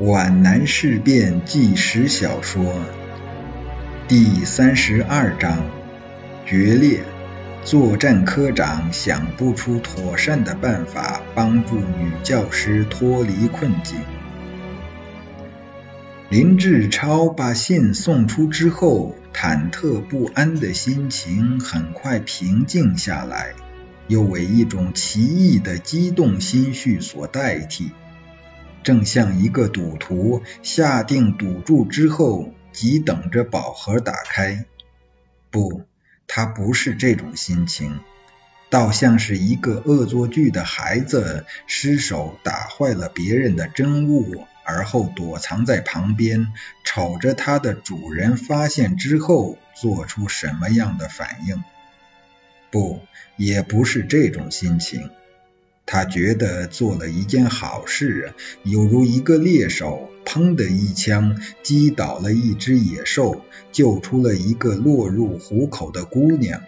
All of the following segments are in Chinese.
皖南事变纪实小说第三十二章：决裂。作战科长想不出妥善的办法帮助女教师脱离困境。林志超把信送出之后，忐忑不安的心情很快平静下来，又为一种奇异的激动心绪所代替。正像一个赌徒下定赌注之后，急等着宝盒打开。不，他不是这种心情，倒像是一个恶作剧的孩子失手打坏了别人的珍物，而后躲藏在旁边，瞅着他的主人发现之后做出什么样的反应。不，也不是这种心情。他觉得做了一件好事，犹如一个猎手，砰的一枪击倒了一只野兽，救出了一个落入虎口的姑娘。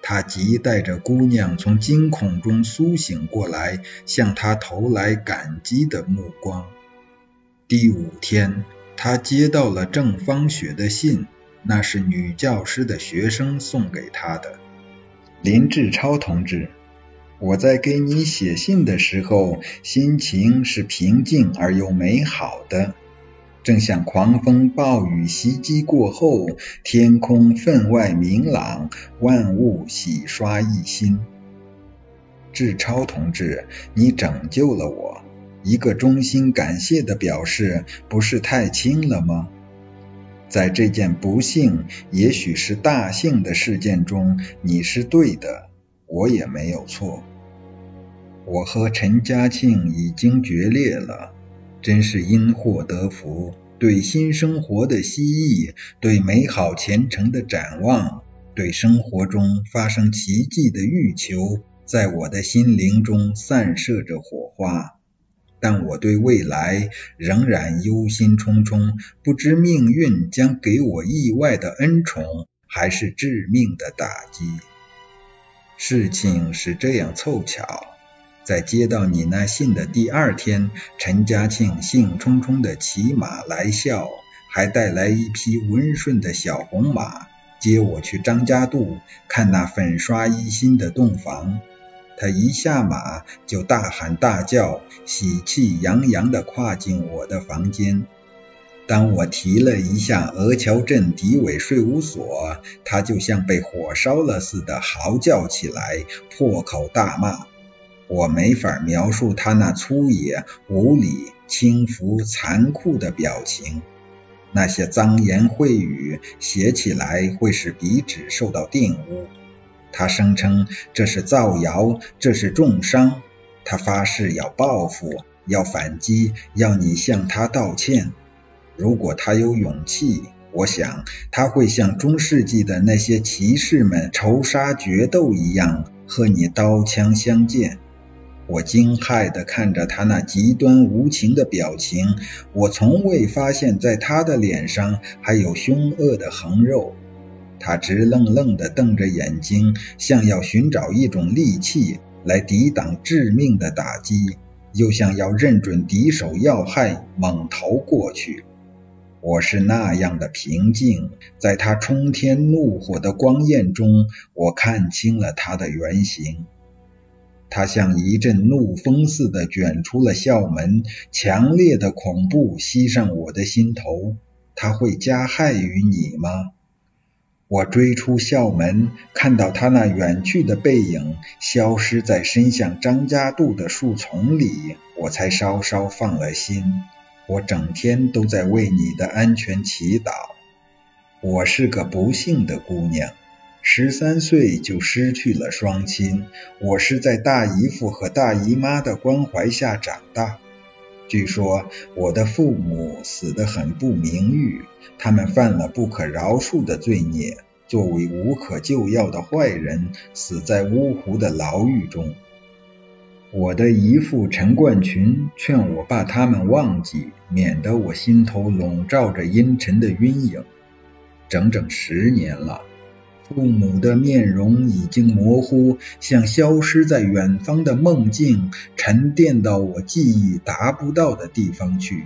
他急待着姑娘从惊恐中苏醒过来，向他投来感激的目光。第五天，他接到了郑芳雪的信，那是女教师的学生送给他的。林志超同志。我在给你写信的时候，心情是平静而又美好的，正像狂风暴雨袭击过后，天空分外明朗，万物洗刷一新。志超同志，你拯救了我，一个衷心感谢的表示，不是太轻了吗？在这件不幸，也许是大幸的事件中，你是对的。我也没有错，我和陈嘉庆已经决裂了，真是因祸得福。对新生活的希冀，对美好前程的展望，对生活中发生奇迹的欲求，在我的心灵中散射着火花。但我对未来仍然忧心忡忡，不知命运将给我意外的恩宠，还是致命的打击。事情是这样凑巧，在接到你那信的第二天，陈嘉庆兴冲冲的骑马来校，还带来一匹温顺的小红马，接我去张家渡看那粉刷一新的洞房。他一下马就大喊大叫，喜气洋洋地跨进我的房间。当我提了一下鹅桥镇敌伪税务所，他就像被火烧了似的嚎叫起来，破口大骂。我没法描述他那粗野、无理、轻浮、残酷的表情。那些脏言秽语写起来会使笔纸受到玷污。他声称这是造谣，这是重伤。他发誓要报复，要反击，要你向他道歉。如果他有勇气，我想他会像中世纪的那些骑士们仇杀决斗一样，和你刀枪相见。我惊骇地看着他那极端无情的表情，我从未发现在他的脸上还有凶恶的横肉。他直愣愣地瞪着眼睛，像要寻找一种利器来抵挡致命的打击，又像要认准敌手要害，猛逃过去。我是那样的平静，在他冲天怒火的光焰中，我看清了他的原形。他像一阵怒风似的卷出了校门，强烈的恐怖袭上我的心头。他会加害于你吗？我追出校门，看到他那远去的背影消失在伸向张家渡的树丛里，我才稍稍放了心。我整天都在为你的安全祈祷。我是个不幸的姑娘，十三岁就失去了双亲。我是在大姨父和大姨妈的关怀下长大。据说我的父母死得很不名誉，他们犯了不可饶恕的罪孽，作为无可救药的坏人，死在芜湖的牢狱中。我的姨父陈冠群劝我把他们忘记，免得我心头笼罩着阴沉的阴影。整整十年了，父母的面容已经模糊，像消失在远方的梦境，沉淀到我记忆达不到的地方去。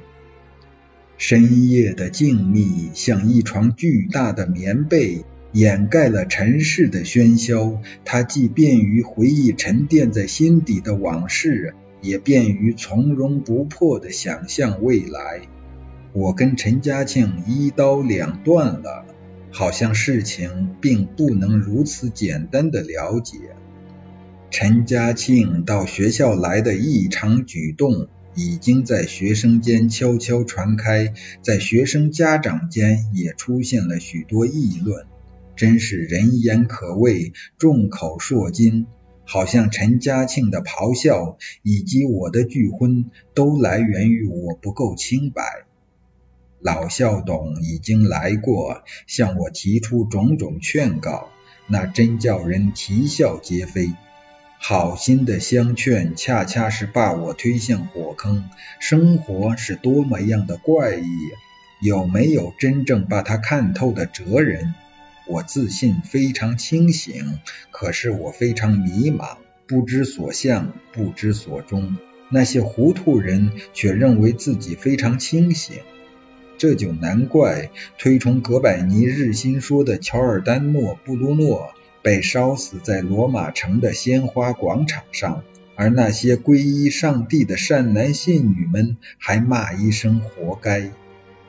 深夜的静谧像一床巨大的棉被，掩盖了尘世的喧嚣。它既便于回忆沉淀在心底的往事，也便于从容不迫地想象未来。我跟陈嘉庆一刀两断了，好像事情并不能如此简单的了解。陈嘉庆到学校来的异常举动，已经在学生间悄悄传开，在学生家长间也出现了许多议论，真是人言可畏，众口铄金。好像陈嘉庆的咆哮以及我的拒婚，都来源于我不够清白。老校董已经来过，向我提出种种劝告，那真叫人啼笑皆非。好心的相劝，恰恰是把我推向火坑。生活是多么样的怪异，有没有真正把它看透的哲人？我自信非常清醒，可是我非常迷茫，不知所向，不知所终。那些糊涂人却认为自己非常清醒，这就难怪推崇哥白尼日心说的乔尔丹诺·布鲁诺。被烧死在罗马城的鲜花广场上，而那些皈依上帝的善男信女们还骂一声“活该”。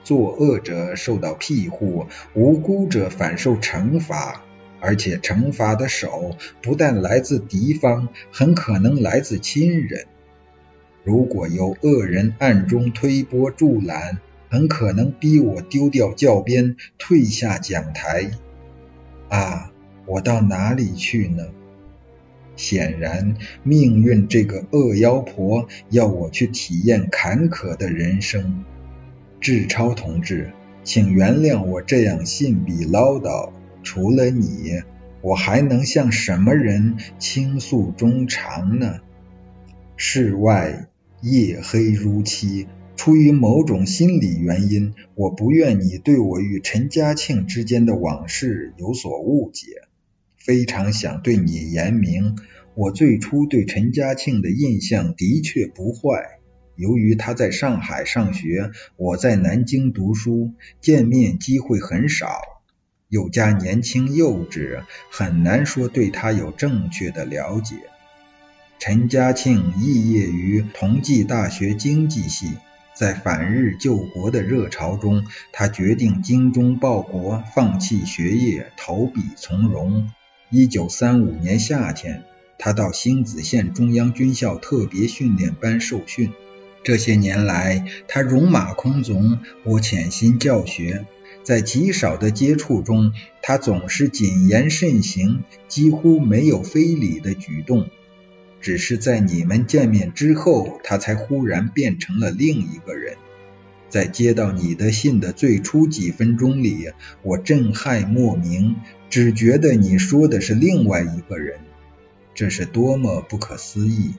作恶者受到庇护，无辜者反受惩罚，而且惩罚的手不但来自敌方，很可能来自亲人。如果有恶人暗中推波助澜，很可能逼我丢掉教鞭，退下讲台。啊！我到哪里去呢？显然，命运这个恶妖婆要我去体验坎坷的人生。志超同志，请原谅我这样信笔唠叨。除了你，我还能向什么人倾诉衷肠呢？室外夜黑如漆，出于某种心理原因，我不愿你对我与陈嘉庆之间的往事有所误解。非常想对你言明，我最初对陈嘉庆的印象的确不坏。由于他在上海上学，我在南京读书，见面机会很少，又加年轻幼稚，很难说对他有正确的了解。陈嘉庆肄业于同济大学经济系，在反日救国的热潮中，他决定精忠报国，放弃学业，投笔从戎。一九三五年夏天，他到星子县中央军校特别训练班受训。这些年来，他戎马倥偬，我潜心教学。在极少的接触中，他总是谨言慎行，几乎没有非礼的举动。只是在你们见面之后，他才忽然变成了另一个人。在接到你的信的最初几分钟里，我震撼莫名，只觉得你说的是另外一个人，这是多么不可思议！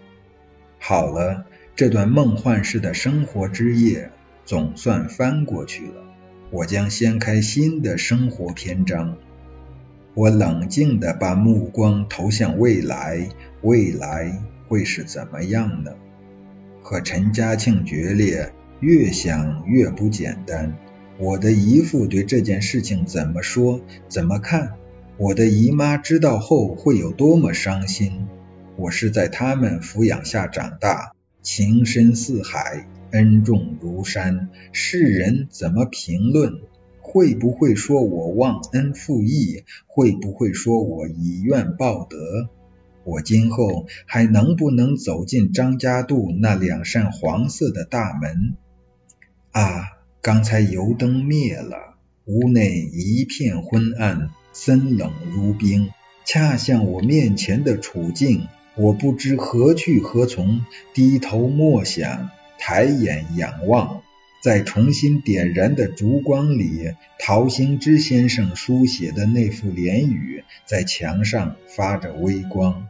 好了，这段梦幻式的生活之夜总算翻过去了，我将掀开新的生活篇章。我冷静地把目光投向未来，未来会是怎么样呢？和陈嘉庆决裂。越想越不简单。我的姨父对这件事情怎么说？怎么看？我的姨妈知道后会有多么伤心？我是在他们抚养下长大，情深似海，恩重如山。世人怎么评论？会不会说我忘恩负义？会不会说我以怨报德？我今后还能不能走进张家渡那两扇黄色的大门？啊！刚才油灯灭了，屋内一片昏暗，森冷如冰，恰像我面前的处境。我不知何去何从，低头默想，抬眼仰望，在重新点燃的烛光里，陶行知先生书写的那副联语在墙上发着微光。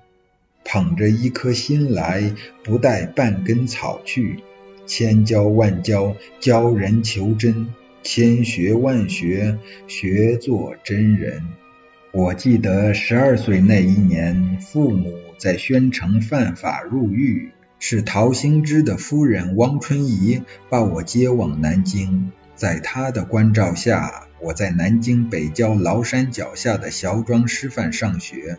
捧着一颗心来，不带半根草去。千教万教，教人求真；千学万学，学做真人。我记得十二岁那一年，父母在宣城犯法入狱，是陶行知的夫人汪春怡把我接往南京。在他的关照下，我在南京北郊崂山脚下的乔庄师范上学。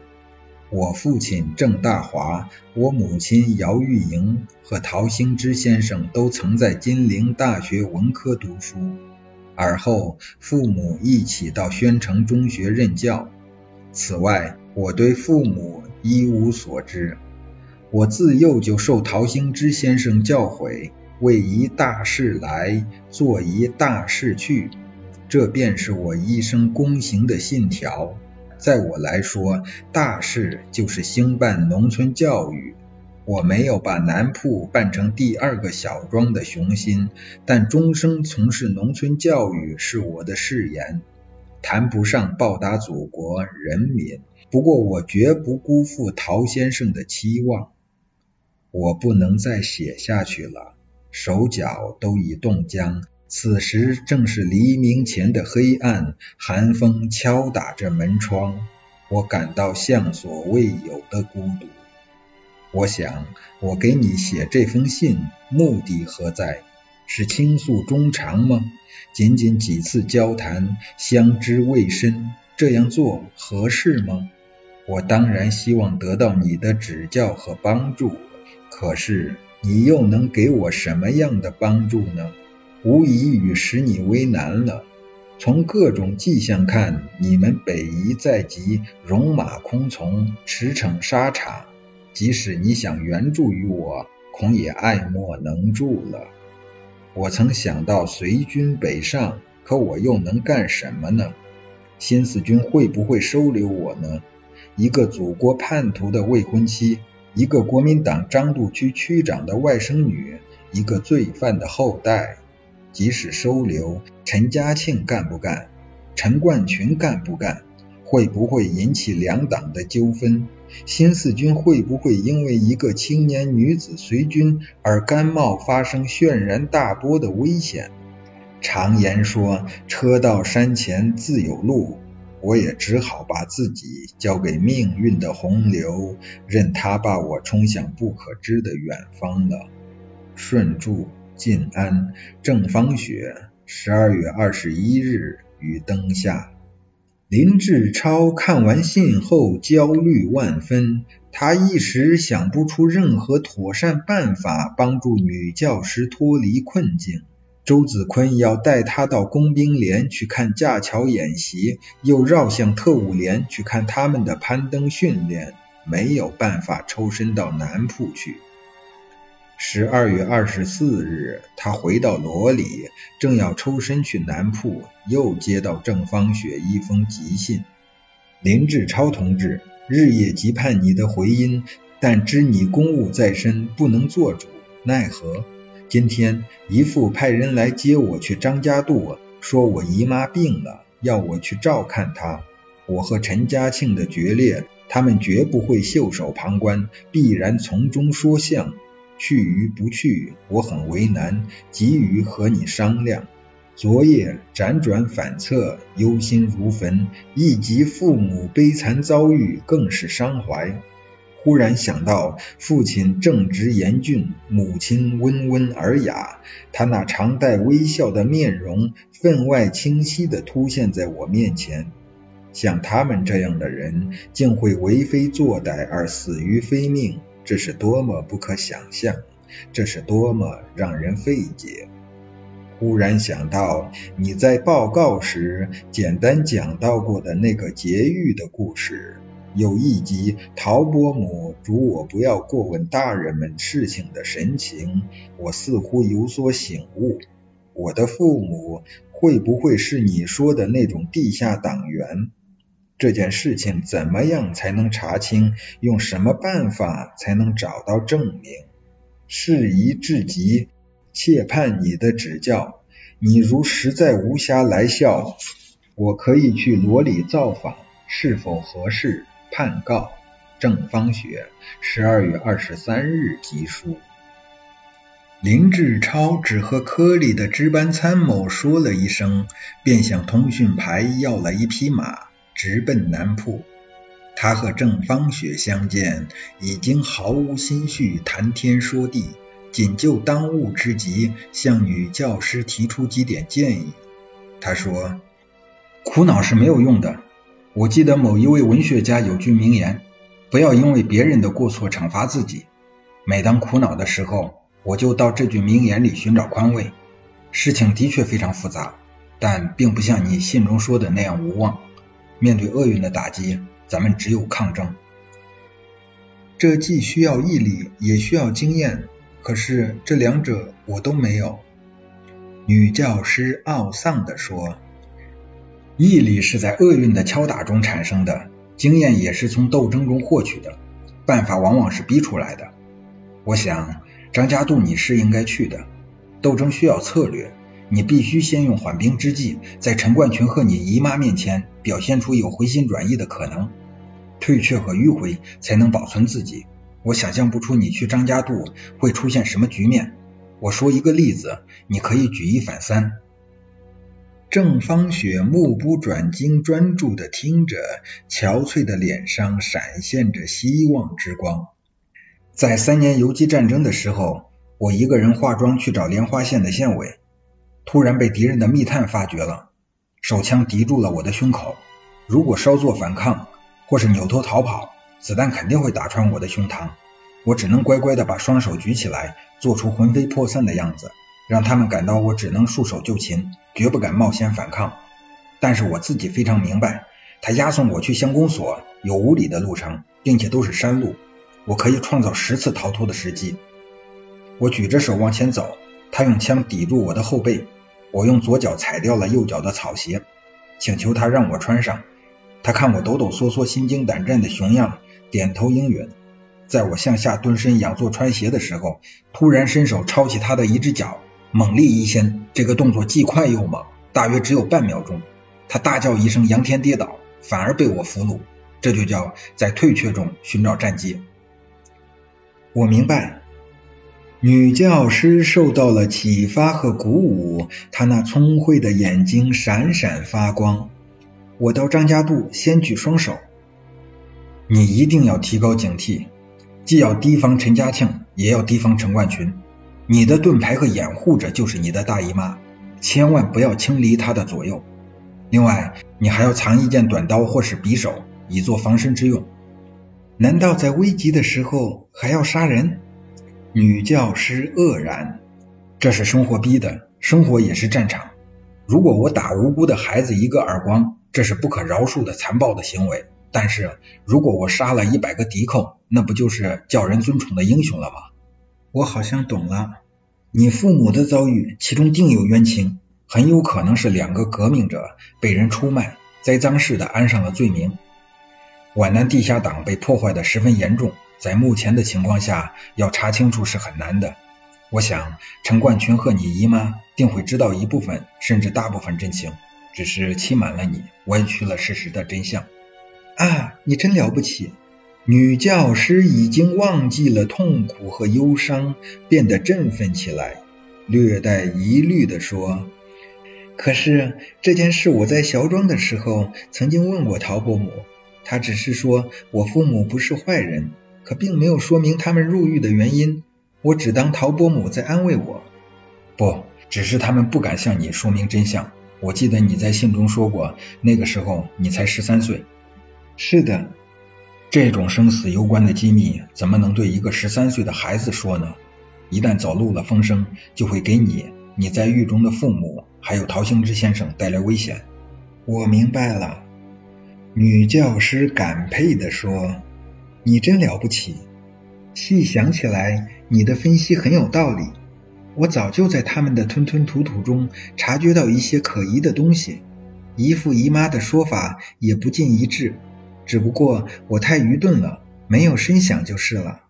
我父亲郑大华，我母亲姚玉莹和陶行知先生都曾在金陵大学文科读书。而后，父母一起到宣城中学任教。此外，我对父母一无所知。我自幼就受陶行知先生教诲，为一大事来，做一大事去，这便是我一生躬行的信条。在我来说，大事就是兴办农村教育。我没有把南铺办成第二个小庄的雄心，但终生从事农村教育是我的誓言，谈不上报答祖国人民。不过我绝不辜负陶先生的期望。我不能再写下去了，手脚都已冻僵。此时正是黎明前的黑暗，寒风敲打着门窗，我感到向所未有的孤独。我想，我给你写这封信，目的何在？是倾诉衷肠吗？仅仅几次交谈，相知未深，这样做合适吗？我当然希望得到你的指教和帮助，可是你又能给我什么样的帮助呢？无疑与使你为难了。从各种迹象看，你们北夷在即，戎马空从，驰骋沙场。即使你想援助于我，恐也爱莫能助了。我曾想到随军北上，可我又能干什么呢？新四军会不会收留我呢？一个祖国叛徒的未婚妻，一个国民党张渡区区长的外甥女，一个罪犯的后代。即使收留，陈嘉庆干不干？陈冠群干不干？会不会引起两党的纠纷？新四军会不会因为一个青年女子随军而甘冒发生轩然大波的危险？常言说，车到山前自有路，我也只好把自己交给命运的洪流，任它把我冲向不可知的远方了。顺祝晋安郑芳雪，十二月二十一日于灯下。林志超看完信后焦虑万分，他一时想不出任何妥善办法帮助女教师脱离困境。周子坤要带他到工兵连去看架桥演习，又绕向特务连去看他们的攀登训练，没有办法抽身到南铺去。十二月二十四日，他回到罗里，正要抽身去南铺，又接到郑芳雪一封急信：林志超同志，日夜急盼你的回音，但知你公务在身，不能做主，奈何？今天姨父派人来接我去张家渡，说我姨妈病了，要我去照看她。我和陈嘉庆的决裂，他们绝不会袖手旁观，必然从中说项。去与不去，我很为难，急于和你商量。昨夜辗转反侧，忧心如焚，一及父母悲惨遭遇，更是伤怀。忽然想到父亲正直严峻，母亲温文尔雅，他那常带微笑的面容，分外清晰地凸现在我面前。像他们这样的人，竟会为非作歹而死于非命。这是多么不可想象！这是多么让人费解！忽然想到你在报告时简单讲到过的那个劫狱的故事，有一集陶伯母嘱我不要过问大人们事情的神情，我似乎有所醒悟。我的父母会不会是你说的那种地下党员？这件事情怎么样才能查清？用什么办法才能找到证明？事宜至极，切盼你的指教。你如实在无暇来校，我可以去罗里造访，是否合适？判告郑芳雪，十二月二十三日集书。林志超只和科里的值班参谋说了一声，便向通讯排要了一匹马。直奔南铺，他和郑芳雪相见，已经毫无心绪谈天说地。仅就当务之急向女教师提出几点建议。他说：“苦恼是没有用的。我记得某一位文学家有句名言：不要因为别人的过错惩罚自己。每当苦恼的时候，我就到这句名言里寻找宽慰。事情的确非常复杂，但并不像你信中说的那样无望。面对厄运的打击，咱们只有抗争。这既需要毅力，也需要经验。可是这两者我都没有。”女教师懊丧地说：“毅力是在厄运的敲打中产生的，经验也是从斗争中获取的，办法往往是逼出来的。我想张家渡你是应该去的。斗争需要策略，你必须先用缓兵之计，在陈冠群和你姨妈面前表现出有回心转意的可能，退却和迂回才能保存自己。我想象不出你去张家渡会出现什么局面。”我说一个例子，你可以举一反三。郑芳雪目不转睛、专注的听着，憔悴的脸上闪现着希望之光。在三年游击战争的时候，我一个人化妆去找莲花县的县委，突然被敌人的密探发觉了，手枪抵住了我的胸口。如果稍作反抗，或是扭头逃跑，子弹肯定会打穿我的胸膛。我只能乖乖的把双手举起来，做出魂飞魄散的样子，让他们感到我只能束手就擒，绝不敢冒险反抗。但是我自己非常明白，他押送我去乡公所有五里的路程，并且都是山路，我可以创造十次逃脱的时机。我举着手往前走，他用枪抵住我的后背，我用左脚踩掉了右脚的草鞋，请求他让我穿上。他看我抖抖嗦嗦、心惊胆战的熊样，点头应允。在我向下蹲身仰坐穿鞋的时候，突然伸手抄起他的一只脚，猛力一掀，这个动作既快又猛，大约只有半秒钟。他大叫一声，仰天跌倒，反而被我俘虏。这就叫在退却中寻找战机。我明白，女教师受到了启发和鼓舞，她那聪慧的眼睛闪闪发光。我到张家渡，先举双手。你一定要提高警惕。既要提防陈家庆，也要提防陈冠群。你的盾牌和掩护者就是你的大姨妈，千万不要轻离她的左右。另外，你还要藏一件短刀或是匕首，以作防身之用。难道在危急的时候还要杀人？女教师愕然。这是生活逼的，生活也是战场。如果我打无辜的孩子一个耳光，这是不可饶恕的残暴的行为。但是如果我杀了一百个敌寇，那不就是叫人尊崇的英雄了吗？我好像懂了，你父母的遭遇，其中定有冤情，很有可能是两个革命者被人出卖，栽赃式的安上了罪名。皖南地下党被破坏的十分严重，在目前的情况下，要查清楚是很难的。我想陈冠群和你姨妈定会知道一部分，甚至大部分真情，只是欺瞒了你，歪曲了事实的真相。啊，你真了不起！女教师已经忘记了痛苦和忧伤，变得振奋起来，略带疑虑地说：“可是这件事，我在小庄的时候曾经问过陶伯母，她只是说我父母不是坏人，可并没有说明他们入狱的原因。我只当陶伯母在安慰我，不，只是他们不敢向你说明真相。我记得你在信中说过，那个时候你才十三岁。”是的，这种生死攸关的机密，怎么能对一个十三岁的孩子说呢？一旦走漏了风声，就会给你、你在狱中的父母，还有陶行知先生带来危险。我明白了，女教师感佩地说：“你真了不起。细想起来，你的分析很有道理。我早就在他们的吞吞吐吐中察觉到一些可疑的东西。姨父姨妈的说法也不尽一致。”只不过我太愚钝了，没有深想就是了。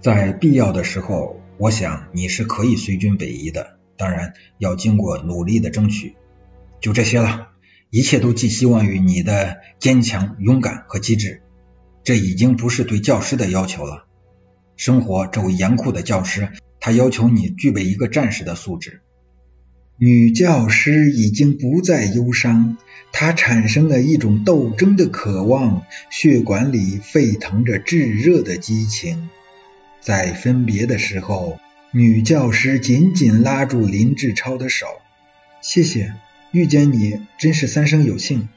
在必要的时候，我想你是可以随军北移的，当然要经过努力的争取。就这些了，一切都寄希望于你的坚强、勇敢和机智。这已经不是对教师的要求了。生活这位严酷的教师，他要求你具备一个战士的素质。女教师已经不再忧伤，她产生了一种斗争的渴望，血管里沸腾着炙热的激情。在分别的时候，女教师紧紧拉住林志超的手。谢谢，遇见你真是三生有幸。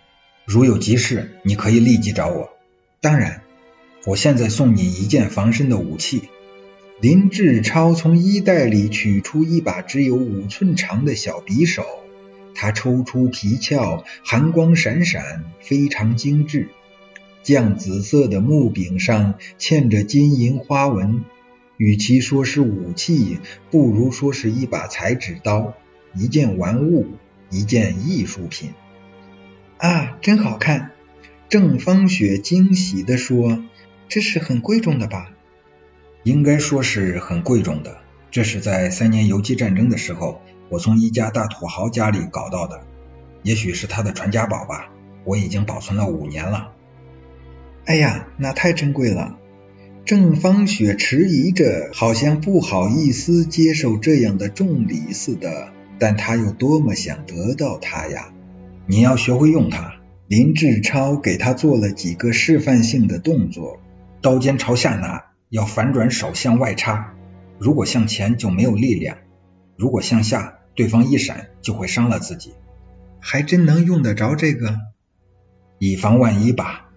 如有急事，你可以立即找我。当然，我现在送你一件防身的武器。林志超从衣袋里取出一把只有五寸长的小匕首，他抽出皮鞘，寒光闪闪，非常精致。绛紫色的木柄上嵌着金银花纹，与其说是武器，不如说是一把裁纸刀，一件玩物，一件艺术品。啊，真好看！郑芳雪惊喜地说：“这是很贵重的吧？”应该说是很贵重的。这是在三年游击战争的时候，我从一家大土豪家里搞到的，也许是他的传家宝吧。我已经保存了五年了。哎呀，那太珍贵了！郑芳雪迟疑着，好像不好意思接受这样的重礼似的，但她又多么想得到它呀！你要学会用它。林志超给他做了几个示范性的动作：刀尖朝下拿，要反转手向外插。如果向前就没有力量，如果向下，对方一闪就会伤了自己。还真能用得着这个？以防万一吧。